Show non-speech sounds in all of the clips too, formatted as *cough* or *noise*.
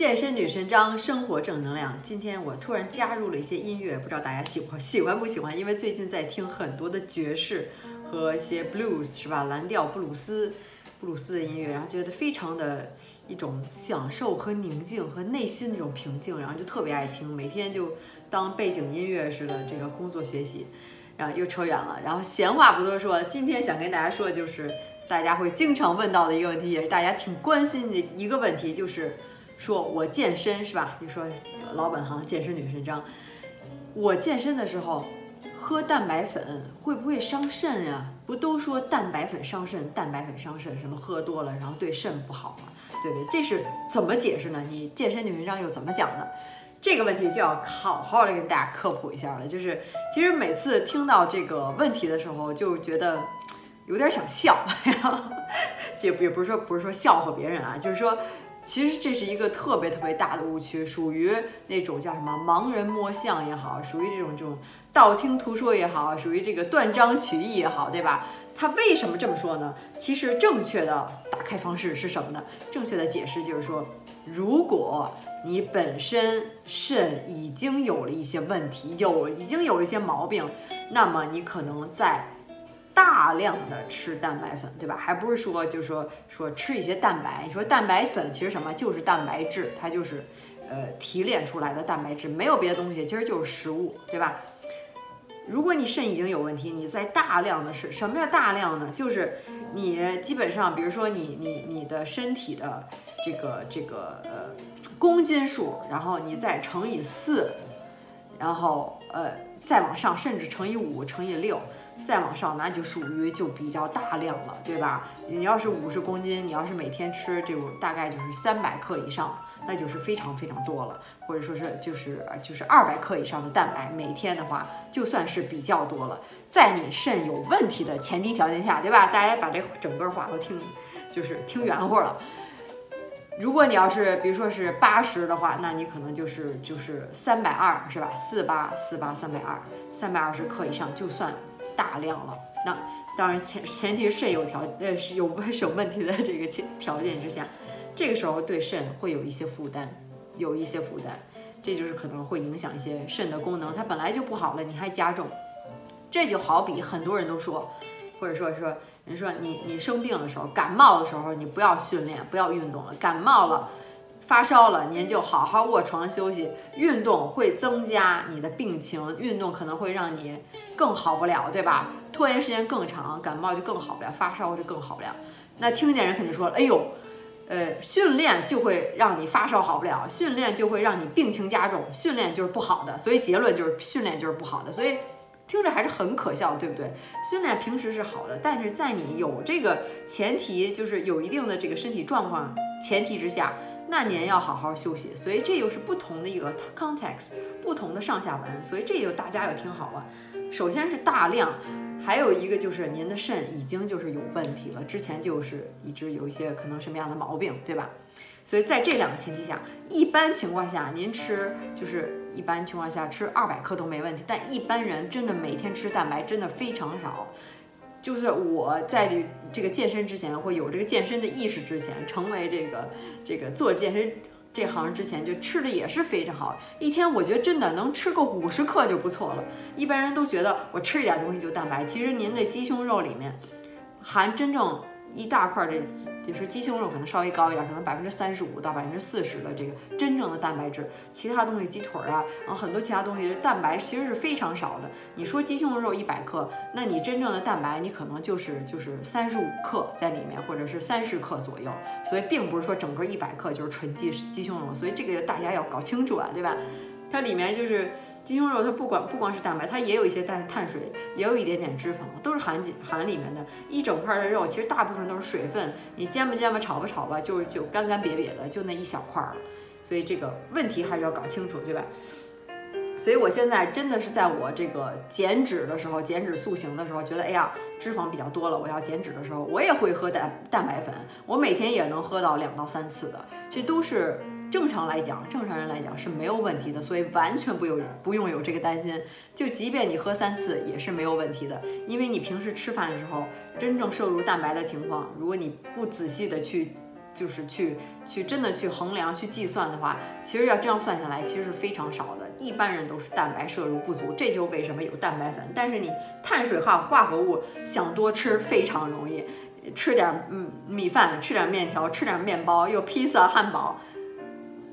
健身女神张，生活正能量。今天我突然加入了一些音乐，不知道大家喜欢喜欢不喜欢？因为最近在听很多的爵士和一些 blues 是吧？蓝调布鲁斯、布鲁斯的音乐，然后觉得非常的一种享受和宁静和内心那种平静，然后就特别爱听，每天就当背景音乐似的这个工作学习。然后又扯远了，然后闲话不多说，今天想跟大家说的就是大家会经常问到的一个问题，也是大家挺关心的一个问题，就是说我健身是吧？你说老本行健身女神张，我健身的时候喝蛋白粉会不会伤肾呀？不都说蛋白粉伤肾，蛋白粉伤肾，什么喝多了然后对肾不好吗？对不对？这是怎么解释呢？你健身女神张又怎么讲呢？这个问题就要好好的跟大家科普一下了。就是其实每次听到这个问题的时候，就觉得有点想笑，*laughs* 也也不是说不是说笑话别人啊，就是说其实这是一个特别特别大的误区，属于那种叫什么盲人摸象也好，属于这种这种道听途说也好，属于这个断章取义也好，对吧？他为什么这么说呢？其实正确的打开方式是什么呢？正确的解释就是说，如果你本身肾已经有了一些问题，有已经有一些毛病，那么你可能在大量的吃蛋白粉，对吧？还不是说就是说说吃一些蛋白。你说蛋白粉其实什么？就是蛋白质，它就是呃提炼出来的蛋白质，没有别的东西，其实就是食物，对吧？如果你肾已经有问题，你在大量的是什么叫大量呢？就是你基本上，比如说你你你的身体的这个这个呃公斤数，然后你再乘以四，然后呃再往上，甚至乘以五、乘以六，再往上，那就属于就比较大量了，对吧？你要是五十公斤，你要是每天吃这种大概就是三百克以上。那就是非常非常多了，或者说是就是就是二百克以上的蛋白，每天的话就算是比较多了。在你肾有问题的前提条件下，对吧？大家把这整个话都听，就是听圆乎了。如果你要是比如说是八十的话，那你可能就是就是三百二，是吧？四八四八三百二，三百二十克以上就算大量了。那当然前前提是肾有条呃是有 *laughs* 是有问题的这个前条件之下。这个时候对肾会有一些负担，有一些负担，这就是可能会影响一些肾的功能，它本来就不好了，你还加重，这就好比很多人都说，或者说说人说你你生病的时候，感冒的时候你不要训练，不要运动了，感冒了，发烧了，您就好好卧床休息，运动会增加你的病情，运动可能会让你更好不了，对吧？拖延时间更长，感冒就更好不了，发烧就更好不了。那听见人肯定说了，哎呦。呃，训练就会让你发烧好不了，训练就会让你病情加重，训练就是不好的，所以结论就是训练就是不好的，所以听着还是很可笑，对不对？训练平时是好的，但是在你有这个前提，就是有一定的这个身体状况前提之下，那您要好好休息。所以这又是不同的一个 context，不同的上下文，所以这就大家要听好了。首先是大量。还有一个就是您的肾已经就是有问题了，之前就是一直有一些可能什么样的毛病，对吧？所以在这两个前提下，一般情况下您吃就是一般情况下吃二百克都没问题，但一般人真的每天吃蛋白真的非常少。就是我在这个健身之前，或有这个健身的意识之前，成为这个这个做健身。这行之前就吃的也是非常好，一天我觉得真的能吃个五十克就不错了。一般人都觉得我吃一点东西就蛋白，其实您的鸡胸肉里面含真正。一大块的，就是鸡胸肉可能稍微高一点，可能百分之三十五到百分之四十的这个真正的蛋白质，其他东西鸡腿啊，然后很多其他东西蛋白其实是非常少的。你说鸡胸肉一百克，那你真正的蛋白你可能就是就是三十五克在里面，或者是三十克左右。所以并不是说整个一百克就是纯鸡鸡胸肉，所以这个大家要搞清楚啊，对吧？它里面就是。鸡胸肉它不管不光是蛋白，它也有一些碳碳水，也有一点点脂肪，都是含含里面的。一整块的肉其实大部分都是水分，你煎吧煎吧，炒吧炒吧，就就干干瘪瘪的，就那一小块了。所以这个问题还是要搞清楚，对吧？所以我现在真的是在我这个减脂的时候，减脂塑形的时候，觉得哎呀脂肪比较多了，我要减脂的时候，我也会喝蛋蛋白粉，我每天也能喝到两到三次的，这都是。正常来讲，正常人来讲是没有问题的，所以完全不有不用有这个担心。就即便你喝三次也是没有问题的，因为你平时吃饭的时候真正摄入蛋白的情况，如果你不仔细的去就是去去真的去衡量去计算的话，其实要这样算下来，其实是非常少的。一般人都是蛋白摄入不足，这就为什么有蛋白粉。但是你碳水化化合物想多吃非常容易，吃点嗯米饭，吃点面条，吃点面包，又披萨、汉堡。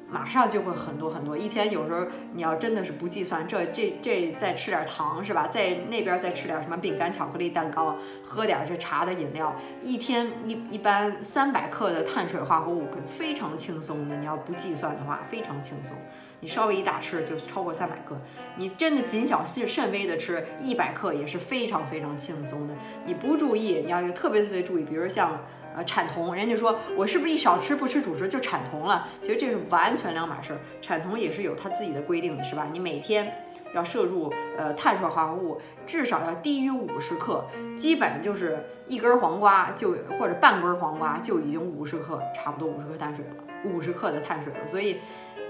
马上就会很多很多，一天有时候你要真的是不计算，这这这再吃点糖是吧？在那边再吃点什么饼干、巧克力、蛋糕，喝点这茶的饮料，一天一一般三百克的碳水化合物，非常轻松的。你要不计算的话，非常轻松。你稍微一大吃就超过三百克，你真的谨小慎慎微的吃一百克也是非常非常轻松的。你不注意，你要是特别特别注意，比如像。呃，产酮，人家说我是不是一少吃不吃主食就产酮了？其实这是完全两码事儿。产酮也是有它自己的规定的，是吧？你每天要摄入呃碳水化合物至少要低于五十克，基本就是一根黄瓜就或者半根黄瓜就已经五十克，差不多五十克碳水了，五十克的碳水了。所以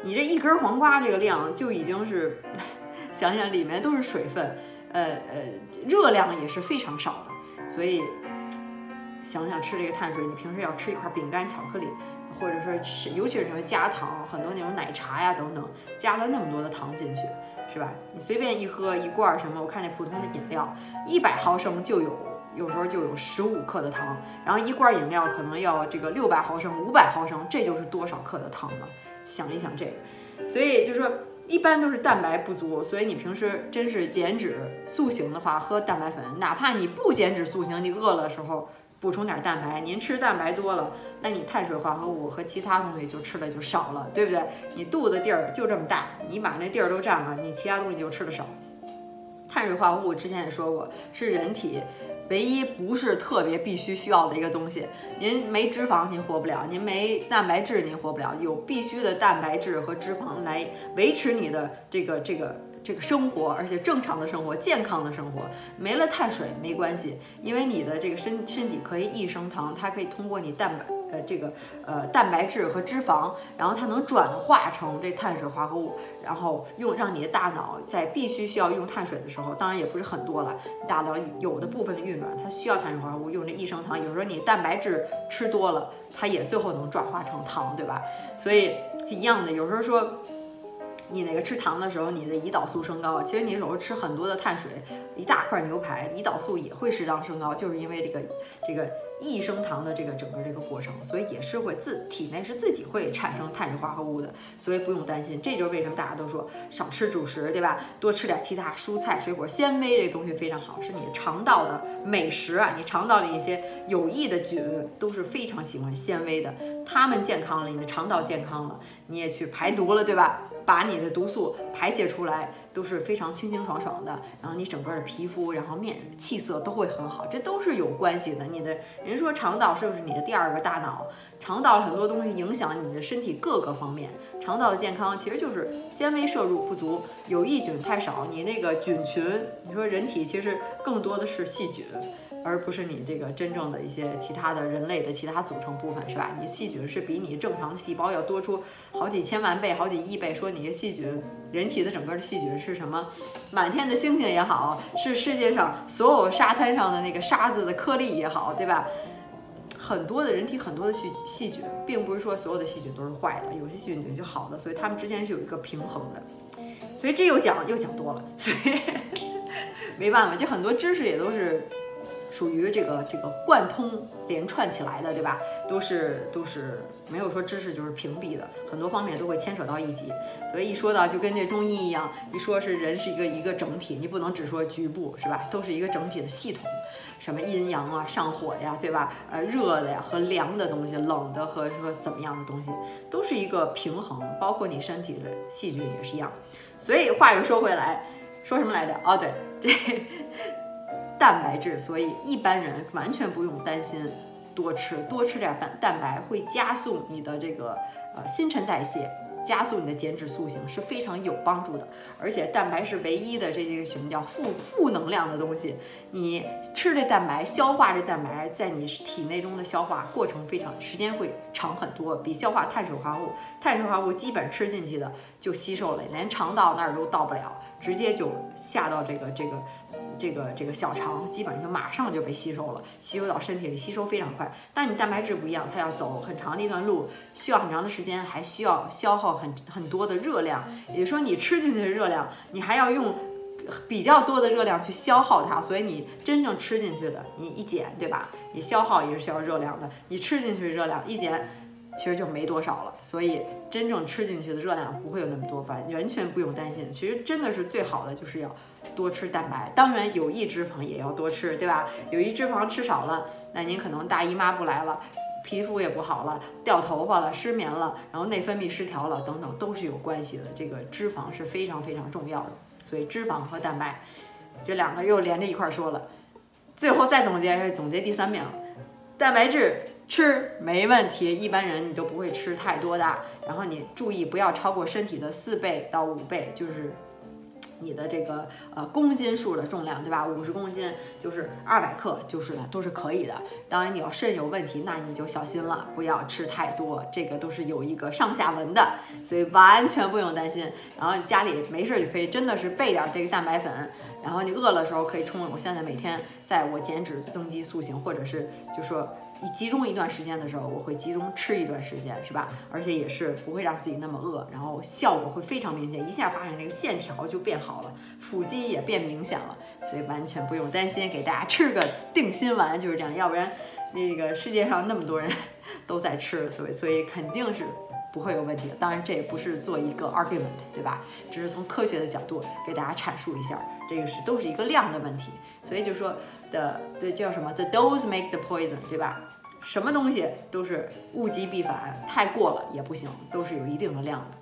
你这一根黄瓜这个量就已经是，*laughs* 想想里面都是水分，呃呃，热量也是非常少的，所以。想想吃这个碳水，你平时要吃一块饼干、巧克力，或者说吃，尤其是什么加糖，很多那种奶茶呀等等，加了那么多的糖进去，是吧？你随便一喝一罐什么，我看那普通的饮料，一百毫升就有，有时候就有十五克的糖，然后一罐饮料可能要这个六百毫升、五百毫升，这就是多少克的糖了？想一想这个，所以就是说一般都是蛋白不足，所以你平时真是减脂塑形的话，喝蛋白粉，哪怕你不减脂塑形，你饿了的时候。补充点蛋白，您吃蛋白多了，那你碳水化合物和其他东西就吃的就少了，对不对？你肚子地儿就这么大，你把那地儿都占了，你其他东西就吃的少。碳水化合物之前也说过，是人体唯一不是特别必须需要的一个东西。您没脂肪您活不了，您没蛋白质您活不了，有必须的蛋白质和脂肪来维持你的这个这个。这个生活，而且正常的生活，健康的生活，没了碳水没关系，因为你的这个身身体可以益生糖，它可以通过你蛋白呃这个呃蛋白质和脂肪，然后它能转化成这碳水化合物，然后用让你的大脑在必须需要用碳水的时候，当然也不是很多了，大脑有的部分的运转它需要碳水化合物，用这益生糖，有时候你蛋白质吃多了，它也最后能转化成糖，对吧？所以一样的，有时候说。你那个吃糖的时候，你的胰岛素升高。其实你有时候吃很多的碳水，一大块牛排，胰岛素也会适当升高，就是因为这个这个益生糖的这个整个这个过程，所以也是会自体内是自己会产生碳水化合物的，所以不用担心。这就是为什么大家都说少吃主食，对吧？多吃点其他蔬菜水果，纤维这东西非常好，是你肠道的美食啊。你肠道里一些有益的菌都是非常喜欢纤维的，它们健康了，你的肠道健康了，你也去排毒了，对吧？把你的毒素排泄出来都是非常清清爽爽的，然后你整个的皮肤，然后面气色都会很好，这都是有关系的。你的人说肠道是不是你的第二个大脑？肠道很多东西影响你的身体各个方面，肠道的健康其实就是纤维摄入不足，有益菌太少，你那个菌群，你说人体其实更多的是细菌。而不是你这个真正的一些其他的人类的其他组成部分，是吧？你细菌是比你正常的细胞要多出好几千万倍、好几亿倍。说你细菌，人体的整个的细菌是什么？满天的星星也好，是世界上所有沙滩上的那个沙子的颗粒也好，对吧？很多的人体很多的细细菌，并不是说所有的细菌都是坏的，有些细菌就好的，所以它们之间是有一个平衡的。所以这又讲又讲多了，所以 *laughs* 没办法，就很多知识也都是。属于这个这个贯通连串起来的，对吧？都是都是没有说知识就是屏蔽的，很多方面都会牵扯到一起。所以一说到就跟这中医一样，一说是人是一个一个整体，你不能只说局部，是吧？都是一个整体的系统，什么阴阳啊、上火呀，对吧？呃，热的呀和凉的东西，冷的和说怎么样的东西，都是一个平衡，包括你身体的细菌也是一样。所以话又说回来，说什么来着？哦，对，这。蛋白质，所以一般人完全不用担心多吃，多吃点蛋蛋白会加速你的这个呃新陈代谢，加速你的减脂塑形是非常有帮助的。而且蛋白是唯一的这个什么叫负负能量的东西，你吃这蛋白，消化这蛋白，在你体内中的消化过程非常时间会长很多，比消化碳水化合物，碳水化合物基本吃进去的就吸收了，连肠道那儿都到不了，直接就下到这个这个。这个这个小肠基本上就马上就被吸收了，吸收到身体里，吸收非常快。但你蛋白质不一样，它要走很长的一段路，需要很长的时间，还需要消耗很很多的热量。也就是说，你吃进去的热量，你还要用比较多的热量去消耗它。所以你真正吃进去的，你一减，对吧？你消耗也是需要热量的，你吃进去的热量一减。其实就没多少了，所以真正吃进去的热量不会有那么多，完完全不用担心。其实真的是最好的就是要多吃蛋白，当然有益脂肪也要多吃，对吧？有益脂肪吃少了，那您可能大姨妈不来了，皮肤也不好了，掉头发了，失眠了，然后内分泌失调了，等等都是有关系的。这个脂肪是非常非常重要的，所以脂肪和蛋白这两个又连着一块说了。最后再总结总结第三遍了，蛋白质。吃没问题，一般人你都不会吃太多的，然后你注意不要超过身体的四倍到五倍，就是你的这个呃公斤数的重量，对吧？五十公斤就是二百克，就是，都是可以的。当然你要肾有问题，那你就小心了，不要吃太多，这个都是有一个上下文的，所以完全不用担心。然后家里没事就可以真的是备点这个蛋白粉。然后你饿了的时候可以冲。我现在每天在我减脂增肌塑形，或者是就说你集中一段时间的时候，我会集中吃一段时间，是吧？而且也是不会让自己那么饿，然后效果会非常明显，一下发现这个线条就变好了，腹肌也变明显了，所以完全不用担心。给大家吃个定心丸就是这样，要不然那个世界上那么多人都在吃，所以所以肯定是。不会有问题的，当然这也不是做一个 argument，对吧？只是从科学的角度给大家阐述一下，这个是都是一个量的问题。所以就说的，对叫什么？The dose make the poison，对吧？什么东西都是物极必反，太过了也不行，都是有一定的量的。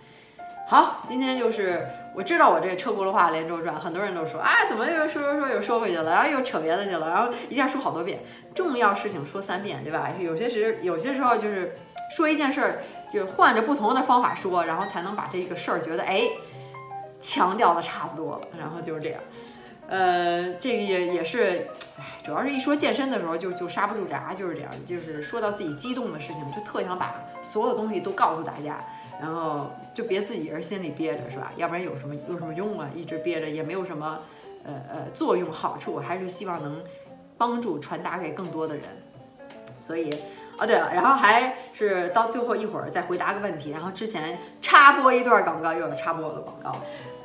好，今天就是我知道我这车轱辘话连轴转，很多人都说啊，怎么又说说说又说回去了，然后又扯别的去了，然后一下说好多遍，重要事情说三遍，对吧？有些时有些时候就是。说一件事儿，就换着不同的方法说，然后才能把这个事儿觉得哎，强调的差不多了，然后就是这样。呃，这个也也是，哎，主要是一说健身的时候就就刹不住闸，就是这样，就是说到自己激动的事情，就特想把所有东西都告诉大家，然后就别自己人心里憋着，是吧？要不然有什么有什么用啊？一直憋着也没有什么呃呃作用好处，还是希望能帮助传达给更多的人，所以。哦，对了，然后还是到最后一会儿再回答个问题，然后之前插播一段广告，又要插播我的广告，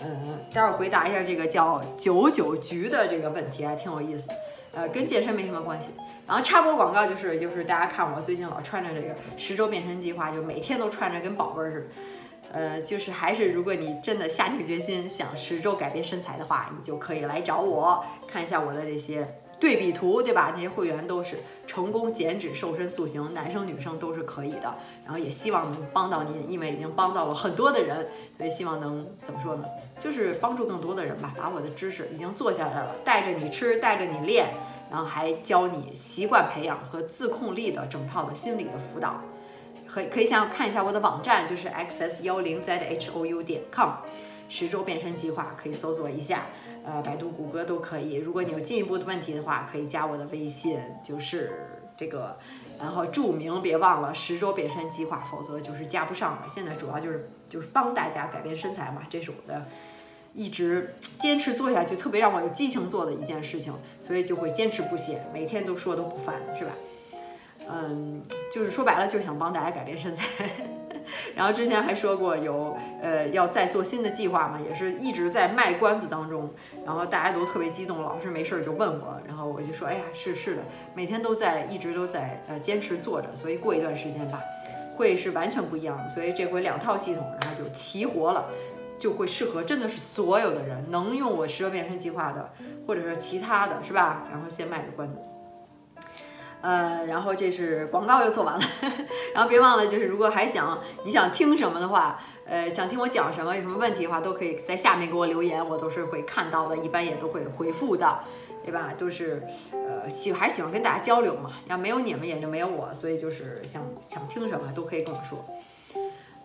嗯，待会儿回答一下这个叫九九局的这个问题，还挺有意思，呃，跟健身没什么关系。然后插播广告就是就是大家看我最近老穿着这个十周变身计划，就每天都穿着跟宝贝儿似的，呃，就是还是如果你真的下定决心想十周改变身材的话，你就可以来找我看一下我的这些。对比图，对吧？那些会员都是成功减脂、瘦身、塑形，男生女生都是可以的。然后也希望能帮到您，因为已经帮到了很多的人，所以希望能怎么说呢？就是帮助更多的人吧。把我的知识已经做下来了，带着你吃，带着你练，然后还教你习惯培养和自控力的整套的心理的辅导。可可以想看一下我的网站，就是 xs 幺零 zhou 点 com，十周变身计划可以搜索一下。呃，百度、谷歌都可以。如果你有进一步的问题的话，可以加我的微信，就是这个，然后注明别忘了十周变身计划，否则就是加不上了。现在主要就是就是帮大家改变身材嘛，这是我的一直坚持做下去，特别让我有激情做的一件事情，所以就会坚持不懈，每天都说都不烦，是吧？嗯，就是说白了，就想帮大家改变身材。然后之前还说过有呃要再做新的计划嘛，也是一直在卖关子当中。然后大家都特别激动，老是没事儿就问我，然后我就说，哎呀，是是的，每天都在一直都在呃坚持做着，所以过一段时间吧，会是完全不一样的。所以这回两套系统，然后就齐活了，就会适合真的是所有的人能用我十个变身计划的，或者说其他的是吧？然后先卖个关子。呃，然后这是广告又做完了，*laughs* 然后别忘了，就是如果还想你想听什么的话，呃，想听我讲什么，有什么问题的话，都可以在下面给我留言，我都是会看到的，一般也都会回复的，对吧？都是呃喜还喜欢跟大家交流嘛，要没有你们也就没有我，所以就是想想听什么都可以跟我说。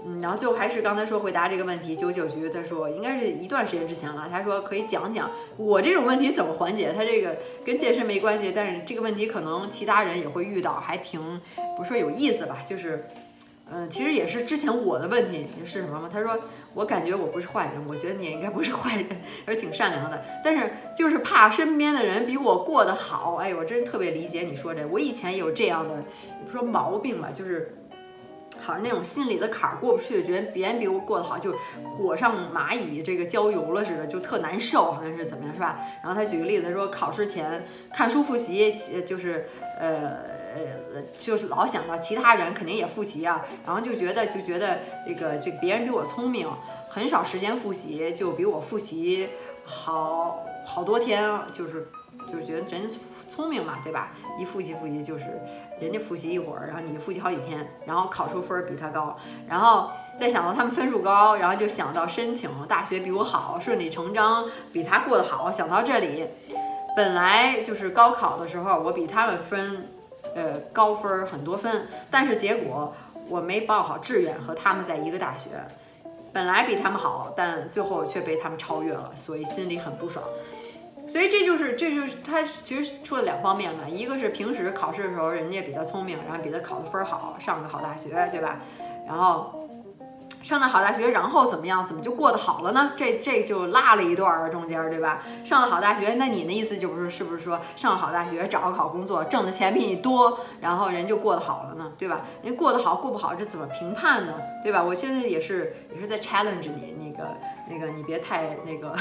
嗯，然后最后还是刚才说回答这个问题，九九局他说应该是一段时间之前了，他说可以讲讲我这种问题怎么缓解。他这个跟健身没关系，但是这个问题可能其他人也会遇到，还挺不是说有意思吧，就是嗯，其实也是之前我的问题是什么吗？他说我感觉我不是坏人，我觉得你也应该不是坏人，还是挺善良的，但是就是怕身边的人比我过得好。哎，我真是特别理解你说这，我以前有这样的，也不说毛病吧，就是。好像那种心里的坎儿过不去，觉得别人比我过得好，就火上蚂蚁这个浇油了似的，就特难受，好像是怎么样，是吧？然后他举个例子说，考试前看书复习，就是呃呃，就是老想到其他人肯定也复习啊，然后就觉得就觉得这个这别人比我聪明，很少时间复习，就比我复习好好多天，就是就是觉得人聪明嘛，对吧？一复习复习就是。人家复习一会儿，然后你复习好几天，然后考出分比他高，然后再想到他们分数高，然后就想到申请大学比我好，顺理成章比他过得好。想到这里，本来就是高考的时候我比他们分，呃高分很多分，但是结果我没报好志愿和他们在一个大学，本来比他们好，但最后却被他们超越了，所以心里很不爽。所以这就是，这就是他其实说的两方面嘛，一个是平时考试的时候人家比较聪明，然后比他考的分好，上个好大学，对吧？然后上的好大学，然后怎么样？怎么就过得好了呢？这这就落了一段儿中间，对吧？上了好大学，那你的意思就不是是不是说上了好大学，找个好工作，挣的钱比你多，然后人就过得好了呢，对吧？人过得好过不好，这怎么评判呢？对吧？我现在也是也是在 challenge 你那个。那个你别太那个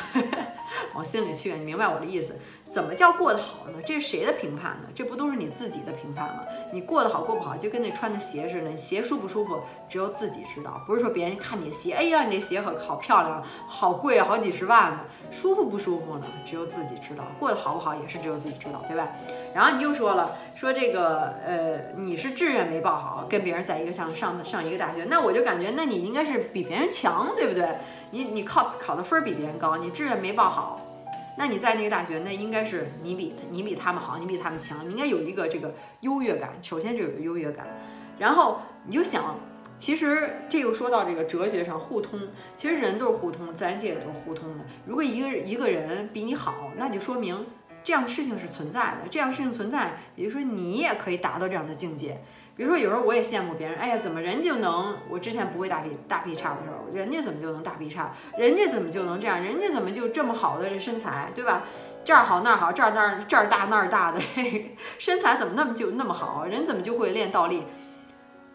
往心里去，你明白我的意思？怎么叫过得好呢？这是谁的评判呢？这不都是你自己的评判吗？你过得好过不好，就跟那穿的鞋似的，你鞋舒不舒服，只有自己知道。不是说别人看你鞋，哎呀，你这鞋可好漂亮，好贵，好几十万呢，舒服不舒服呢？只有自己知道。过得好不好也是只有自己知道，对吧？然后你又说了，说这个呃，你是志愿没报好，跟别人在一个上上上一个大学，那我就感觉那你应该是比别人强，对不对？你你考考的分儿比别人高，你志愿没报好，那你在那个大学，那应该是你比你比他们好，你比他们强，你应该有一个这个优越感。首先就有个优越感，然后你就想，其实这又说到这个哲学上互通，其实人都是互通，自然界也都是互通的。如果一个一个人比你好，那就说明这样的事情是存在的，这样的事情存在，也就是说你也可以达到这样的境界。比如说，有时候我也羡慕别人，哎呀，怎么人就能？我之前不会大劈大劈叉的时候，人家怎么就能大劈叉？人家怎么就能这样？人家怎么就这么好的这身材，对吧？这儿好那儿好，这儿那儿这儿大那儿大的，*laughs* 身材怎么那么就那么好？人怎么就会练倒立？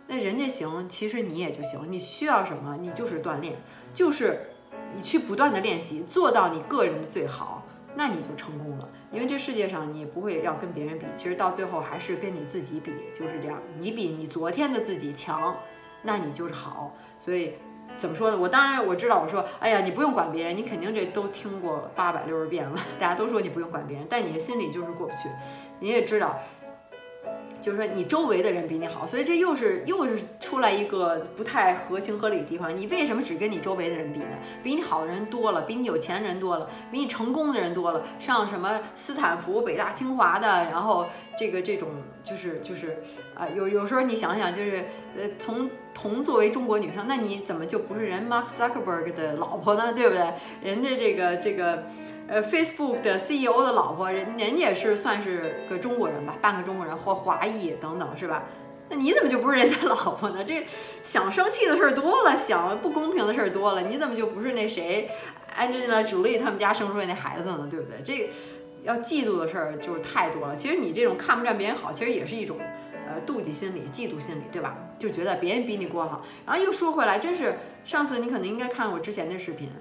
那人家行，其实你也就行。你需要什么？你就是锻炼，就是你去不断的练习，做到你个人的最好，那你就成功了。因为这世界上你不会要跟别人比，其实到最后还是跟你自己比，就是这样。你比你昨天的自己强，那你就是好。所以怎么说呢？我当然我知道，我说，哎呀，你不用管别人，你肯定这都听过八百六十遍了，大家都说你不用管别人，但你的心里就是过不去。你也知道。就是说你周围的人比你好，所以这又是又是出来一个不太合情合理的地方。你为什么只跟你周围的人比呢？比你好的人多了，比你有钱人多了，比你成功的人多了，上什么斯坦福、北大、清华的，然后这个这种就是就是啊，有有时候你想想，就是呃，从同作为中国女生，那你怎么就不是人 Mark Zuckerberg 的老婆呢？对不对？人家这个这个。呃，Facebook 的 CEO 的老婆，人人家是算是个中国人吧，半个中国人或华裔等等，是吧？那你怎么就不是人家老婆呢？这想生气的事儿多了，想不公平的事儿多了，你怎么就不是那谁，Angela Jolie 他们家生出来那孩子呢？对不对？这要嫉妒的事儿就是太多了。其实你这种看不占别人好，其实也是一种呃妒忌心理、嫉妒心理，对吧？就觉得别人比你过好。然后又说回来，真是上次你可能应该看我之前的视频。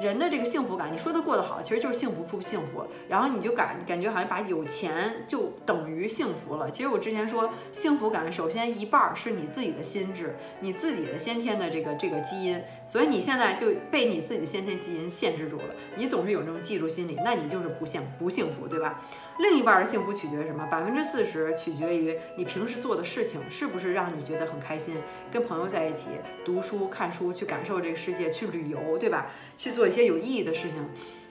人的这个幸福感，你说他过得好，其实就是幸福不幸福。然后你就感感觉好像把有钱就等于幸福了。其实我之前说，幸福感首先一半儿是你自己的心智，你自己的先天的这个这个基因。所以你现在就被你自己的先天基因限制住了，你总是有这种嫉妒心理，那你就是不幸不幸福，对吧？另一半的幸福取决于什么？百分之四十取决于你平时做的事情是不是让你觉得很开心，跟朋友在一起读书、看书，去感受这个世界，去旅游，对吧？去做做一些有意义的事情，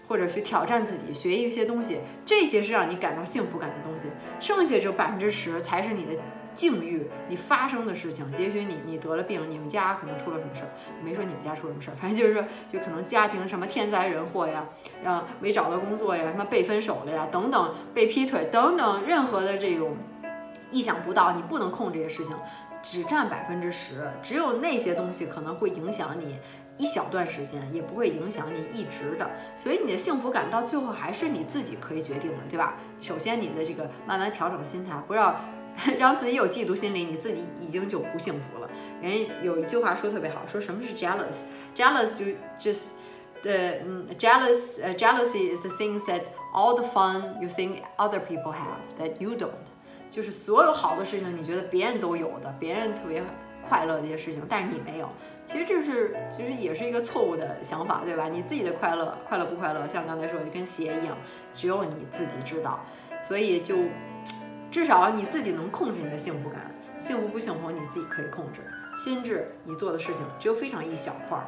或者去挑战自己，学一些东西，这些是让你感到幸福感的东西。剩下这百分之十才是你的。境遇，你发生的事情，也许你你得了病，你们家可能出了什么事儿，没说你们家出什么事儿，反正就是说，就可能家庭什么天灾人祸呀，啊没找到工作呀，什么被分手了呀，等等，被劈腿等等，任何的这种意想不到，你不能控制这些事情，只占百分之十，只有那些东西可能会影响你一小段时间，也不会影响你一直的。所以你的幸福感到最后还是你自己可以决定的，对吧？首先你的这个慢慢调整心态，不要 *laughs* 让自己有嫉妒心理，你自己已经就不幸福了。人有一句话说特别好，说什么是 jealous？jealous 就 just 的嗯，jealous 呃 jealousy is the things that all the fun you think other people have that you don't，就是所有好的事情你觉得别人都有的，别人特别快乐的一些事情，但是你没有。其实这是其实也是一个错误的想法，对吧？你自己的快乐快乐不快乐，像刚才说就跟鞋一样，只有你自己知道。所以就至少你自己能控制你的幸福感，幸福不幸福你自己可以控制。心智，你做的事情只有非常一小块儿，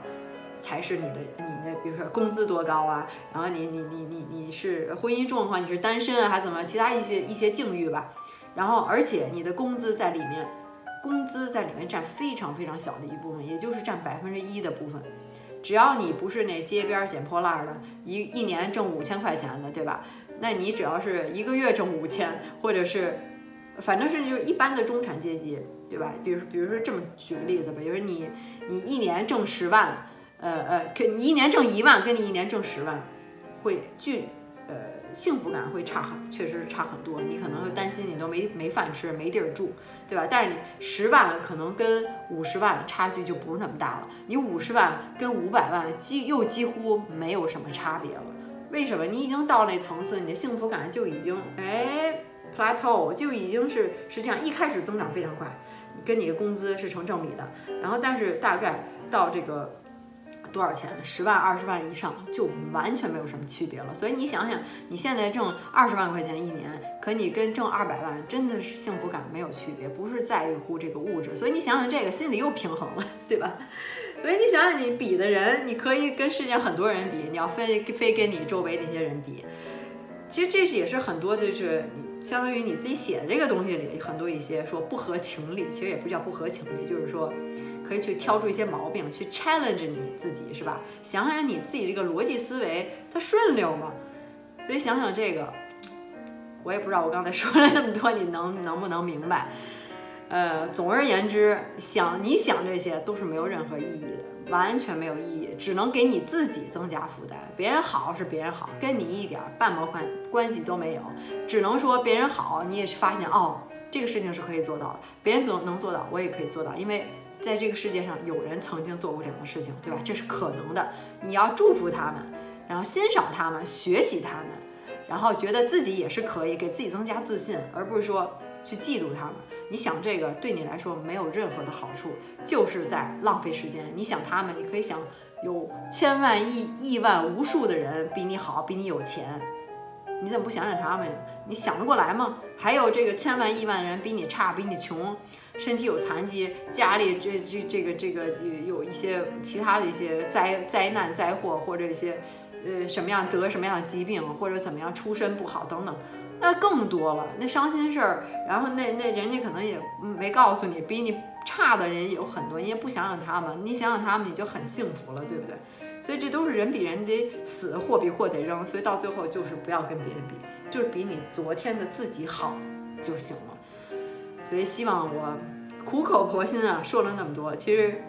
才是你的你的，比如说工资多高啊，然后你你你你你是婚姻状况，你是单身啊，还是怎么其他一些一些境遇吧，然后而且你的工资在里面，工资在里面占非常非常小的一部分，也就是占百分之一的部分，只要你不是那街边捡破烂的，一一年挣五千块钱的，对吧？那你只要是一个月挣五千，或者是。反正是就是一般的中产阶级，对吧？比如，比如说这么举个例子吧，比如你你一年挣十万，呃呃，可你一年挣一万，跟你一年挣十万，会巨呃幸福感会差很，确实差很多。你可能会担心你都没没饭吃，没地儿住，对吧？但是你十万可能跟五十万差距就不是那么大了，你五十万跟五百万几又几乎没有什么差别了。为什么？你已经到那层次，你的幸福感就已经哎。plateau 就已经是是这样一开始增长非常快，跟你的工资是成正比的。然后但是大概到这个多少钱，十万、二十万以上就完全没有什么区别了。所以你想想，你现在挣二十万块钱一年，可你跟挣二百万真的是幸福感没有区别，不是在乎这个物质。所以你想想这个，心里又平衡了，对吧？所以你想想你比的人，你可以跟世界很多人比，你要非非跟你周围那些人比。其实这也是很多就是你。相当于你自己写的这个东西里，很多一些说不合情理，其实也不叫不合情理，就是说可以去挑出一些毛病，去 challenge 你自己，是吧？想想你自己这个逻辑思维，它顺溜吗？所以想想这个，我也不知道我刚才说了那么多，你能能不能明白？呃，总而言之，想你想这些都是没有任何意义的。完全没有意义，只能给你自己增加负担。别人好是别人好，跟你一点半毛关关系都没有。只能说别人好，你也是发现哦，这个事情是可以做到的。别人总能做到，我也可以做到，因为在这个世界上有人曾经做过这样的事情，对吧？这是可能的。你要祝福他们，然后欣赏他们，学习他们，然后觉得自己也是可以，给自己增加自信，而不是说去嫉妒他们。你想这个对你来说没有任何的好处，就是在浪费时间。你想他们，你可以想有千万亿亿万无数的人比你好，比你有钱，你怎么不想想他们？你想得过来吗？还有这个千万亿万人比你差，比你穷，身体有残疾，家里这这这个这个有一些其他的一些灾灾难灾祸，或者一些呃什么样得什么样的疾病，或者怎么样出身不好等等。那更多了，那伤心事儿，然后那那人家可能也没告诉你，比你差的人也有很多，你也不想想他们，你想想他们，你就很幸福了，对不对？所以这都是人比人得死，货比货得扔，所以到最后就是不要跟别人比，就是比你昨天的自己好就行了。所以希望我苦口婆心啊说了那么多，其实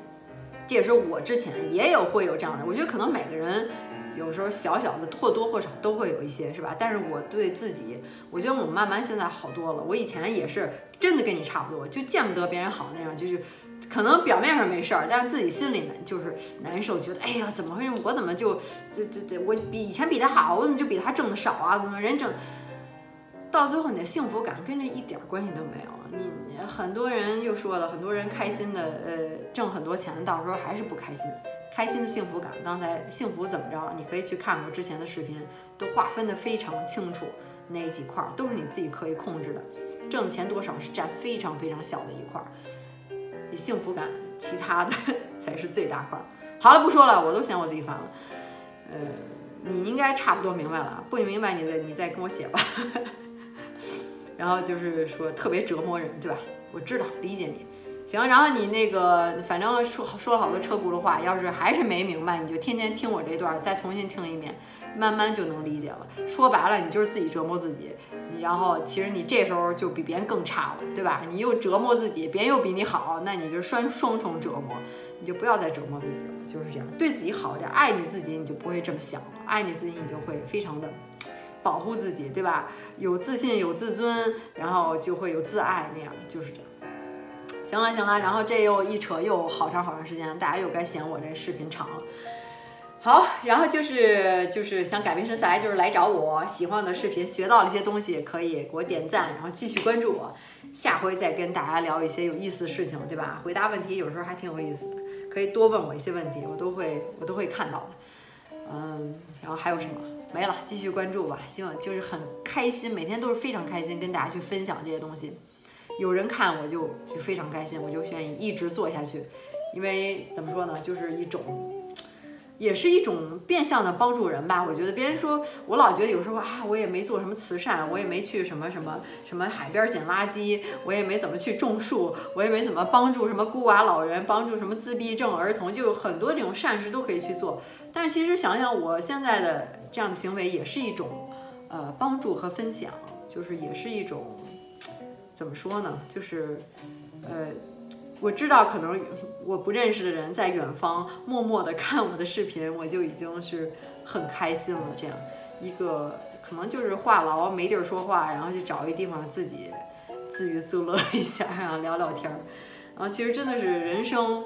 这也是我之前也有会有这样的，我觉得可能每个人。有时候小小的或多或少都会有一些，是吧？但是我对自己，我觉得我慢慢现在好多了。我以前也是真的跟你差不多，就见不得别人好那样，就是可能表面上没事儿，但是自己心里难，就是难受，觉得哎呀，怎么回事？我怎么就这这这，我比以前比他好，我怎么就比他挣的少啊？怎么人挣到最后你的幸福感跟这一点关系都没有？你很多人又说了，很多人开心的呃挣很多钱，到时候还是不开心。开心的幸福感，刚才幸福怎么着？你可以去看我之前的视频，都划分的非常清楚，那几块都是你自己可以控制的。挣的钱多少是占非常非常小的一块，幸福感，其他的 *laughs* 才是最大块。好了，不说了，我都嫌我自己烦了。呃，你应该差不多明白了，不明白你再你再跟我写吧。*laughs* 然后就是说特别折磨人，对吧？我知道，理解你。行，然后你那个，反正说说了好多车轱辘话，要是还是没明白，你就天天听我这段，再重新听一遍，慢慢就能理解了。说白了，你就是自己折磨自己，你然后其实你这时候就比别人更差了，对吧？你又折磨自己，别人又比你好，那你就双双重折磨，你就不要再折磨自己了，就是这样，对自己好点，爱你自己，你就不会这么想了，爱你自己，你就会非常的保护自己，对吧？有自信，有自尊，然后就会有自爱，那样就是这样。行了行了，然后这又一扯又好长好长时间，大家又该嫌我这视频长了。好，然后就是就是想改变身材，就是来找我，喜欢我的视频，学到了一些东西，可以给我点赞，然后继续关注我，下回再跟大家聊一些有意思的事情，对吧？回答问题有时候还挺有意思的，可以多问我一些问题，我都会我都会看到的。嗯，然后还有什么？没了，继续关注吧。希望就是很开心，每天都是非常开心，跟大家去分享这些东西。有人看我就就非常开心，我就愿意一直做下去，因为怎么说呢，就是一种，也是一种变相的帮助人吧。我觉得别人说我老觉得有时候啊，我也没做什么慈善，我也没去什么什么什么海边捡垃圾，我也没怎么去种树，我也没怎么帮助什么孤寡老人，帮助什么自闭症儿童，就有很多这种善事都可以去做。但其实想想我现在的这样的行为，也是一种呃帮助和分享，就是也是一种。怎么说呢？就是，呃，我知道可能我不认识的人在远方默默的看我的视频，我就已经是很开心了。这样一个可能就是话痨没地儿说话，然后就找一地方自己自娱自乐一下，然后聊聊天儿。然后其实真的是人生，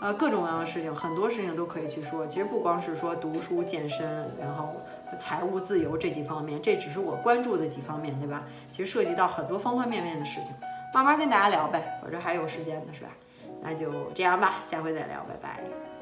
呃，各种各样的事情，很多事情都可以去说。其实不光是说读书、健身，然后。财务自由这几方面，这只是我关注的几方面，对吧？其实涉及到很多方方面面的事情，慢慢跟大家聊呗。我这还有时间呢，是吧？那就这样吧，下回再聊，拜拜。